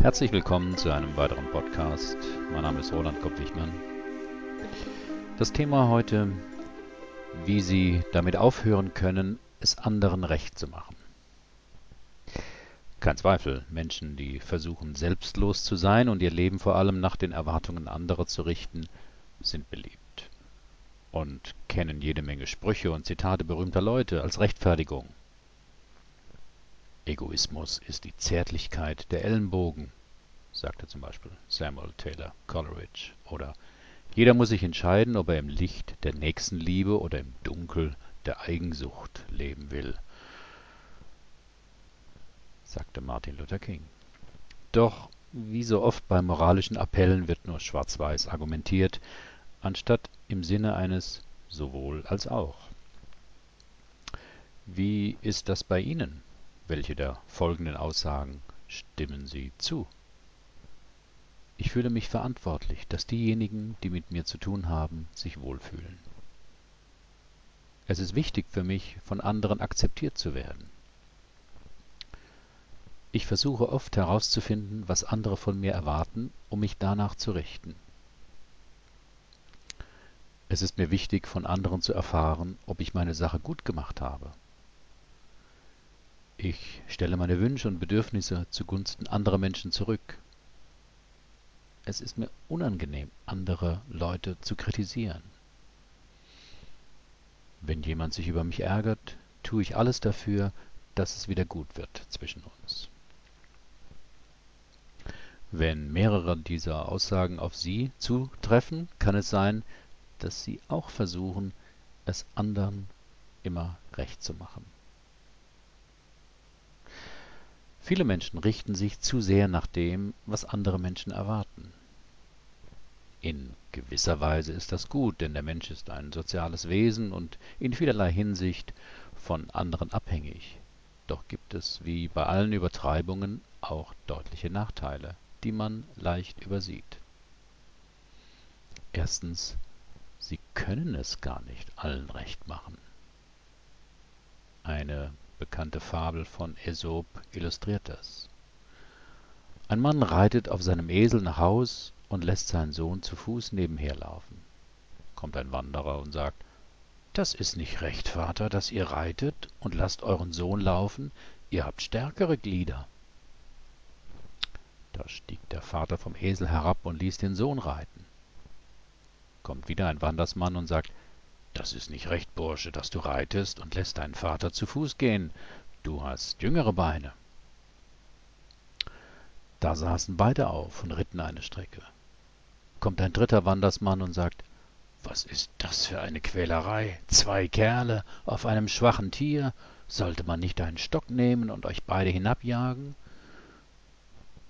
Herzlich willkommen zu einem weiteren Podcast. Mein Name ist Roland Kopp-Wichmann. Das Thema heute, wie Sie damit aufhören können, es anderen recht zu machen. Kein Zweifel, Menschen, die versuchen, selbstlos zu sein und ihr Leben vor allem nach den Erwartungen anderer zu richten, sind beliebt und kennen jede Menge Sprüche und Zitate berühmter Leute als Rechtfertigung. Egoismus ist die Zärtlichkeit der Ellenbogen, sagte zum Beispiel Samuel Taylor Coleridge. Oder jeder muss sich entscheiden, ob er im Licht der Nächstenliebe oder im Dunkel der Eigensucht leben will, sagte Martin Luther King. Doch wie so oft bei moralischen Appellen wird nur schwarz-weiß argumentiert, anstatt im Sinne eines sowohl als auch. Wie ist das bei Ihnen? Welche der folgenden Aussagen stimmen Sie zu? Ich fühle mich verantwortlich, dass diejenigen, die mit mir zu tun haben, sich wohlfühlen. Es ist wichtig für mich, von anderen akzeptiert zu werden. Ich versuche oft herauszufinden, was andere von mir erwarten, um mich danach zu richten. Es ist mir wichtig, von anderen zu erfahren, ob ich meine Sache gut gemacht habe. Ich stelle meine Wünsche und Bedürfnisse zugunsten anderer Menschen zurück. Es ist mir unangenehm, andere Leute zu kritisieren. Wenn jemand sich über mich ärgert, tue ich alles dafür, dass es wieder gut wird zwischen uns. Wenn mehrere dieser Aussagen auf Sie zutreffen, kann es sein, dass Sie auch versuchen, es anderen immer recht zu machen. Viele Menschen richten sich zu sehr nach dem, was andere Menschen erwarten. In gewisser Weise ist das gut, denn der Mensch ist ein soziales Wesen und in vielerlei Hinsicht von anderen abhängig. Doch gibt es wie bei allen Übertreibungen auch deutliche Nachteile, die man leicht übersieht. Erstens, sie können es gar nicht allen recht machen. Eine bekannte Fabel von Aesop illustriert das. Ein Mann reitet auf seinem Esel nach Haus und lässt seinen Sohn zu Fuß nebenher laufen. Kommt ein Wanderer und sagt, das ist nicht recht, Vater, dass ihr reitet und lasst euren Sohn laufen, ihr habt stärkere Glieder. Da stieg der Vater vom Esel herab und ließ den Sohn reiten. Kommt wieder ein Wandersmann und sagt, das ist nicht recht, Bursche, dass du reitest und lässt deinen Vater zu Fuß gehen. Du hast jüngere Beine. Da saßen beide auf und ritten eine Strecke. Kommt ein dritter Wandersmann und sagt, was ist das für eine Quälerei? Zwei Kerle auf einem schwachen Tier. Sollte man nicht einen Stock nehmen und euch beide hinabjagen?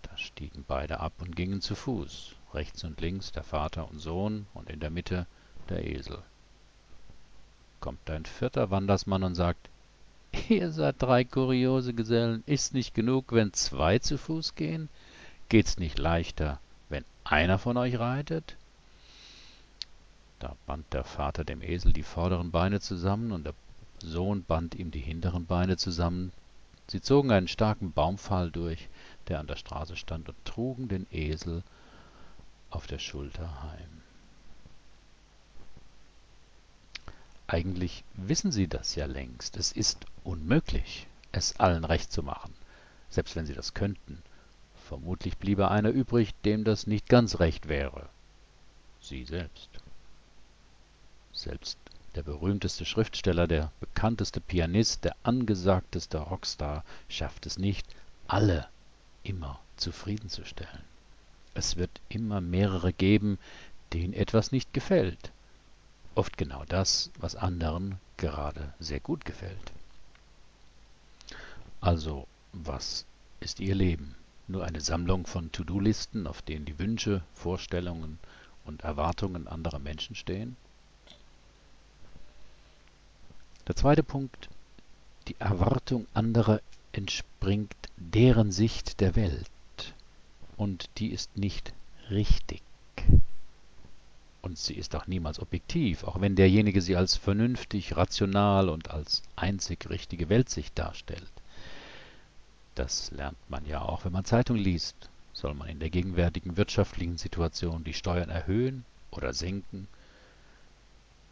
Da stiegen beide ab und gingen zu Fuß, rechts und links der Vater und Sohn und in der Mitte der Esel kommt ein vierter Wandersmann und sagt, ihr seid drei kuriose Gesellen, ist nicht genug, wenn zwei zu Fuß gehen? Geht's nicht leichter, wenn einer von euch reitet? Da band der Vater dem Esel die vorderen Beine zusammen und der Sohn band ihm die hinteren Beine zusammen. Sie zogen einen starken Baumpfahl durch, der an der Straße stand, und trugen den Esel auf der Schulter heim. Eigentlich wissen Sie das ja längst. Es ist unmöglich, es allen recht zu machen, selbst wenn Sie das könnten. Vermutlich bliebe einer übrig, dem das nicht ganz recht wäre. Sie selbst. Selbst der berühmteste Schriftsteller, der bekannteste Pianist, der angesagteste Rockstar schafft es nicht, alle immer zufriedenzustellen. Es wird immer mehrere geben, denen etwas nicht gefällt oft genau das, was anderen gerade sehr gut gefällt. Also, was ist Ihr Leben? Nur eine Sammlung von To-Do-Listen, auf denen die Wünsche, Vorstellungen und Erwartungen anderer Menschen stehen? Der zweite Punkt, die Erwartung anderer entspringt deren Sicht der Welt und die ist nicht richtig und sie ist auch niemals objektiv, auch wenn derjenige sie als vernünftig, rational und als einzig richtige Weltsicht darstellt. Das lernt man ja auch, wenn man Zeitung liest. Soll man in der gegenwärtigen wirtschaftlichen Situation die Steuern erhöhen oder senken?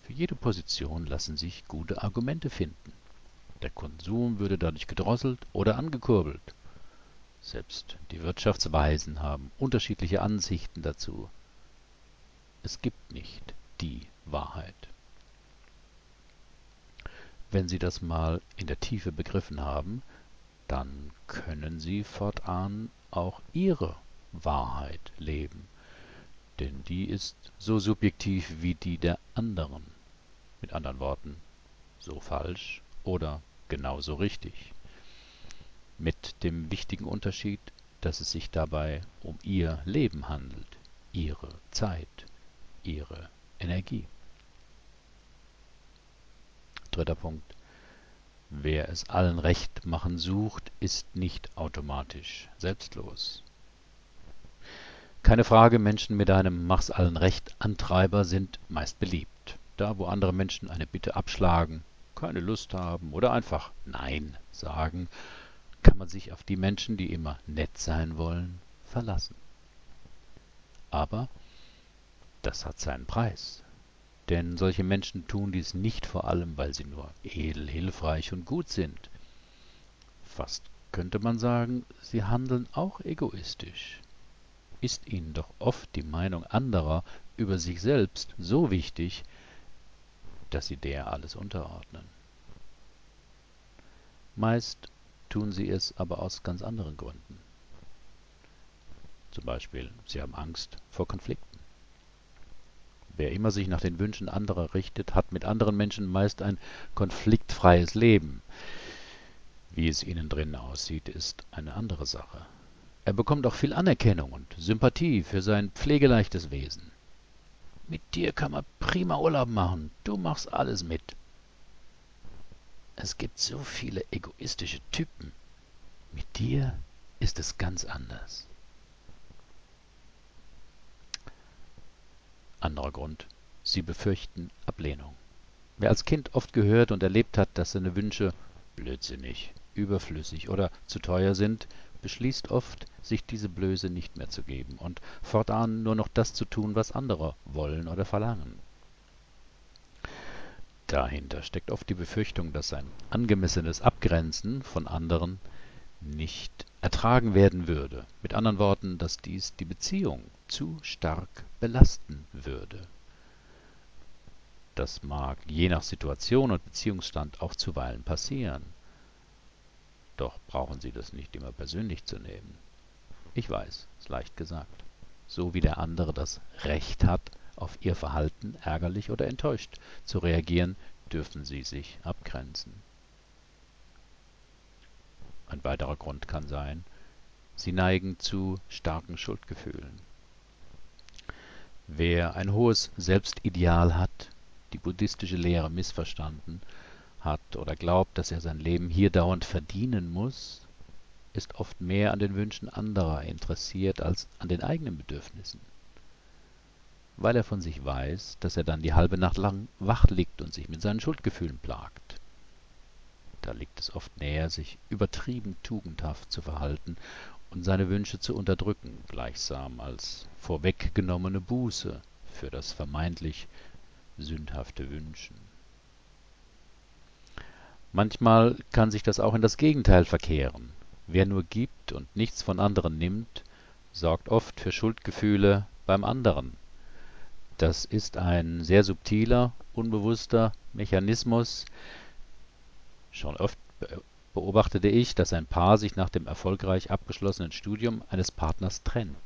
Für jede Position lassen sich gute Argumente finden. Der Konsum würde dadurch gedrosselt oder angekurbelt. Selbst die Wirtschaftsweisen haben unterschiedliche Ansichten dazu. Es gibt nicht die Wahrheit. Wenn Sie das mal in der Tiefe begriffen haben, dann können Sie fortan auch Ihre Wahrheit leben, denn die ist so subjektiv wie die der anderen. Mit anderen Worten, so falsch oder genauso richtig. Mit dem wichtigen Unterschied, dass es sich dabei um Ihr Leben handelt, Ihre Zeit, Ihre Energie. Dritter Punkt. Wer es allen recht machen sucht, ist nicht automatisch selbstlos. Keine Frage, Menschen mit einem Mach's allen recht Antreiber sind meist beliebt. Da, wo andere Menschen eine Bitte abschlagen, keine Lust haben oder einfach Nein sagen, kann man sich auf die Menschen, die immer nett sein wollen, verlassen. Aber das hat seinen Preis. Denn solche Menschen tun dies nicht vor allem, weil sie nur edel, hilfreich und gut sind. Fast könnte man sagen, sie handeln auch egoistisch. Ist ihnen doch oft die Meinung anderer über sich selbst so wichtig, dass sie der alles unterordnen. Meist tun sie es aber aus ganz anderen Gründen. Zum Beispiel, sie haben Angst vor Konflikten. Wer immer sich nach den Wünschen anderer richtet, hat mit anderen Menschen meist ein konfliktfreies Leben. Wie es innen drin aussieht, ist eine andere Sache. Er bekommt auch viel Anerkennung und Sympathie für sein pflegeleichtes Wesen. Mit dir kann man prima Urlaub machen. Du machst alles mit. Es gibt so viele egoistische Typen. Mit dir ist es ganz anders. Anderer Grund. Sie befürchten Ablehnung. Wer als Kind oft gehört und erlebt hat, dass seine Wünsche blödsinnig, überflüssig oder zu teuer sind, beschließt oft, sich diese Blöße nicht mehr zu geben und fortan nur noch das zu tun, was andere wollen oder verlangen. Dahinter steckt oft die Befürchtung, dass ein angemessenes Abgrenzen von anderen nicht ertragen werden würde. Mit anderen Worten, dass dies die Beziehung zu stark belasten würde. Das mag je nach Situation und Beziehungsstand auch zuweilen passieren. Doch brauchen Sie das nicht immer persönlich zu nehmen. Ich weiß, ist leicht gesagt. So wie der andere das Recht hat, auf Ihr Verhalten ärgerlich oder enttäuscht zu reagieren, dürfen Sie sich abgrenzen. Ein weiterer Grund kann sein, Sie neigen zu starken Schuldgefühlen. Wer ein hohes Selbstideal hat, die buddhistische Lehre missverstanden hat oder glaubt, dass er sein Leben hier dauernd verdienen muss, ist oft mehr an den Wünschen anderer interessiert als an den eigenen Bedürfnissen. Weil er von sich weiß, dass er dann die halbe Nacht lang wach liegt und sich mit seinen Schuldgefühlen plagt. Da liegt es oft näher, sich übertrieben tugendhaft zu verhalten und seine Wünsche zu unterdrücken, gleichsam als vorweggenommene Buße für das vermeintlich sündhafte Wünschen. Manchmal kann sich das auch in das Gegenteil verkehren. Wer nur gibt und nichts von anderen nimmt, sorgt oft für Schuldgefühle beim anderen. Das ist ein sehr subtiler, unbewusster Mechanismus. Schon oft beobachtete ich, dass ein Paar sich nach dem erfolgreich abgeschlossenen Studium eines Partners trennt.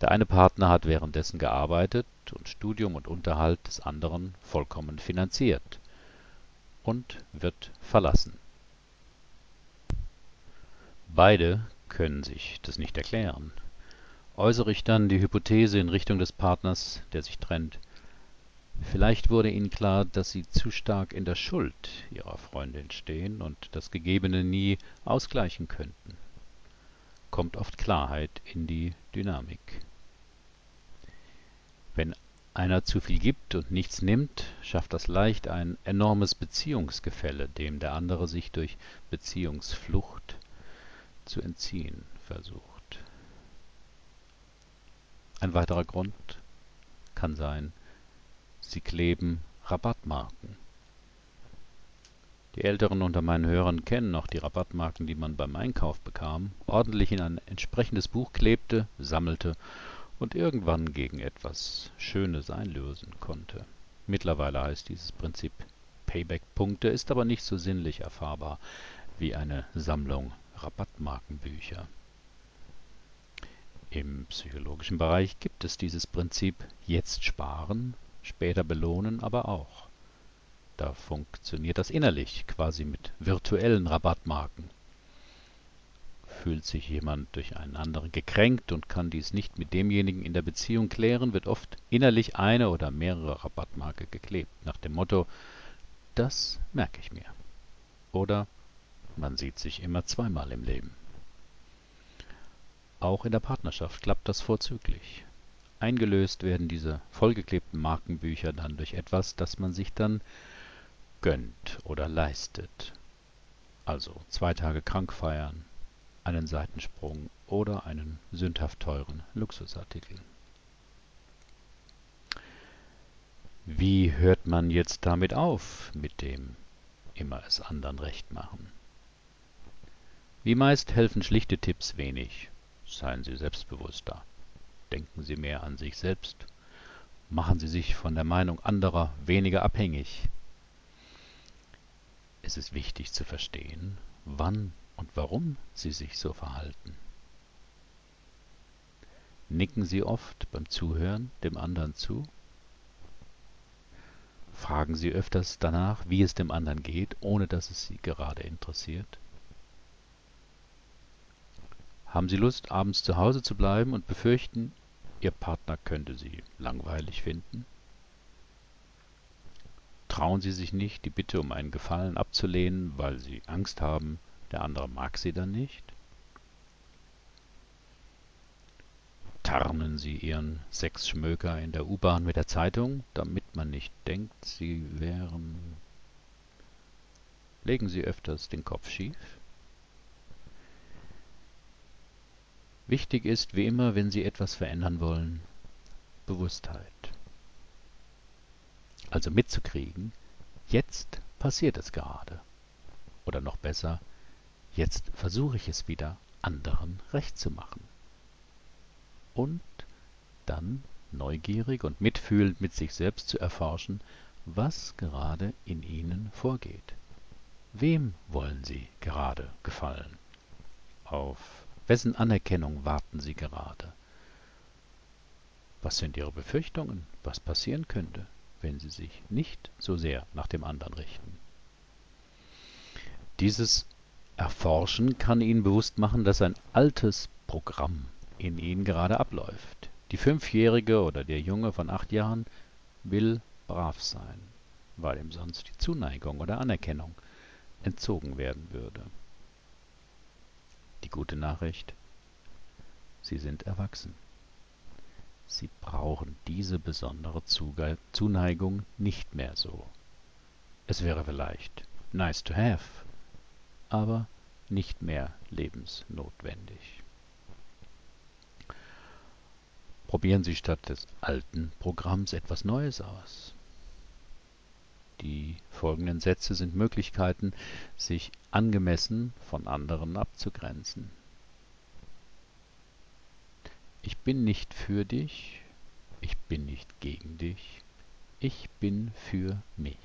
Der eine Partner hat währenddessen gearbeitet und Studium und Unterhalt des anderen vollkommen finanziert und wird verlassen. Beide können sich das nicht erklären. Äußere ich dann die Hypothese in Richtung des Partners, der sich trennt, Vielleicht wurde ihnen klar, dass sie zu stark in der Schuld ihrer Freundin stehen und das Gegebene nie ausgleichen könnten. Kommt oft Klarheit in die Dynamik. Wenn einer zu viel gibt und nichts nimmt, schafft das leicht ein enormes Beziehungsgefälle, dem der andere sich durch Beziehungsflucht zu entziehen versucht. Ein weiterer Grund kann sein, Sie kleben Rabattmarken. Die Älteren unter meinen Hörern kennen noch die Rabattmarken, die man beim Einkauf bekam, ordentlich in ein entsprechendes Buch klebte, sammelte und irgendwann gegen etwas Schönes einlösen konnte. Mittlerweile heißt dieses Prinzip Payback-Punkte, ist aber nicht so sinnlich erfahrbar wie eine Sammlung Rabattmarkenbücher. Im psychologischen Bereich gibt es dieses Prinzip jetzt sparen, später belohnen aber auch. Da funktioniert das innerlich, quasi mit virtuellen Rabattmarken. Fühlt sich jemand durch einen anderen gekränkt und kann dies nicht mit demjenigen in der Beziehung klären, wird oft innerlich eine oder mehrere Rabattmarke geklebt, nach dem Motto, das merke ich mir. Oder man sieht sich immer zweimal im Leben. Auch in der Partnerschaft klappt das vorzüglich. Eingelöst werden diese vollgeklebten Markenbücher dann durch etwas, das man sich dann gönnt oder leistet. Also zwei Tage krank feiern, einen Seitensprung oder einen sündhaft teuren Luxusartikel. Wie hört man jetzt damit auf, mit dem immer es anderen recht machen? Wie meist helfen schlichte Tipps wenig. Seien Sie selbstbewusster. Denken Sie mehr an sich selbst. Machen Sie sich von der Meinung anderer weniger abhängig. Es ist wichtig zu verstehen, wann und warum Sie sich so verhalten. Nicken Sie oft beim Zuhören dem anderen zu? Fragen Sie öfters danach, wie es dem anderen geht, ohne dass es Sie gerade interessiert? Haben Sie Lust, abends zu Hause zu bleiben und befürchten, Ihr Partner könnte Sie langweilig finden? Trauen Sie sich nicht, die Bitte um einen Gefallen abzulehnen, weil Sie Angst haben, der andere mag Sie dann nicht? Tarnen Sie Ihren Sexschmöker in der U-Bahn mit der Zeitung, damit man nicht denkt, Sie wären... Legen Sie öfters den Kopf schief? Wichtig ist, wie immer, wenn Sie etwas verändern wollen, Bewusstheit. Also mitzukriegen, jetzt passiert es gerade. Oder noch besser, jetzt versuche ich es wieder anderen recht zu machen. Und dann neugierig und mitfühlend mit sich selbst zu erforschen, was gerade in ihnen vorgeht. Wem wollen sie gerade gefallen? Auf wessen Anerkennung warten Sie gerade? Was sind Ihre Befürchtungen, was passieren könnte, wenn Sie sich nicht so sehr nach dem anderen richten? Dieses Erforschen kann Ihnen bewusst machen, dass ein altes Programm in Ihnen gerade abläuft. Die Fünfjährige oder der Junge von acht Jahren will brav sein, weil ihm sonst die Zuneigung oder Anerkennung entzogen werden würde. Die gute Nachricht, Sie sind erwachsen. Sie brauchen diese besondere Zuneigung nicht mehr so. Es wäre vielleicht nice to have, aber nicht mehr lebensnotwendig. Probieren Sie statt des alten Programms etwas Neues aus. Die folgenden Sätze sind Möglichkeiten, sich angemessen von anderen abzugrenzen. Ich bin nicht für dich, ich bin nicht gegen dich, ich bin für mich.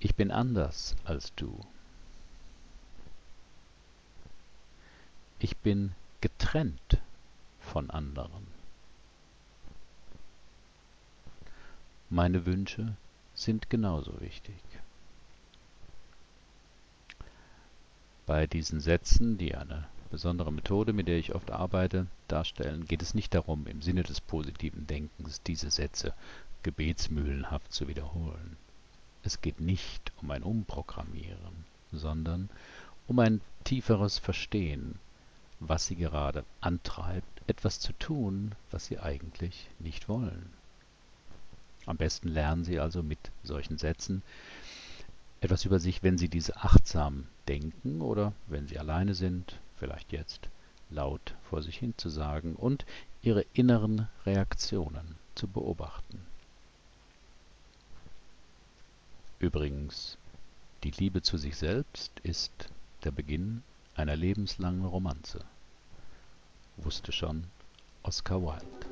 Ich bin anders als du. Ich bin getrennt von anderen. Meine Wünsche sind genauso wichtig. Bei diesen Sätzen, die eine besondere Methode, mit der ich oft arbeite, darstellen, geht es nicht darum, im Sinne des positiven Denkens diese Sätze gebetsmühlenhaft zu wiederholen. Es geht nicht um ein Umprogrammieren, sondern um ein tieferes Verstehen, was sie gerade antreibt, etwas zu tun, was sie eigentlich nicht wollen. Am besten lernen Sie also mit solchen Sätzen etwas über sich, wenn Sie diese achtsam denken oder, wenn sie alleine sind, vielleicht jetzt, laut vor sich hin zu sagen und ihre inneren Reaktionen zu beobachten. Übrigens, die Liebe zu sich selbst ist der Beginn einer lebenslangen Romanze. Wusste schon Oscar Wilde.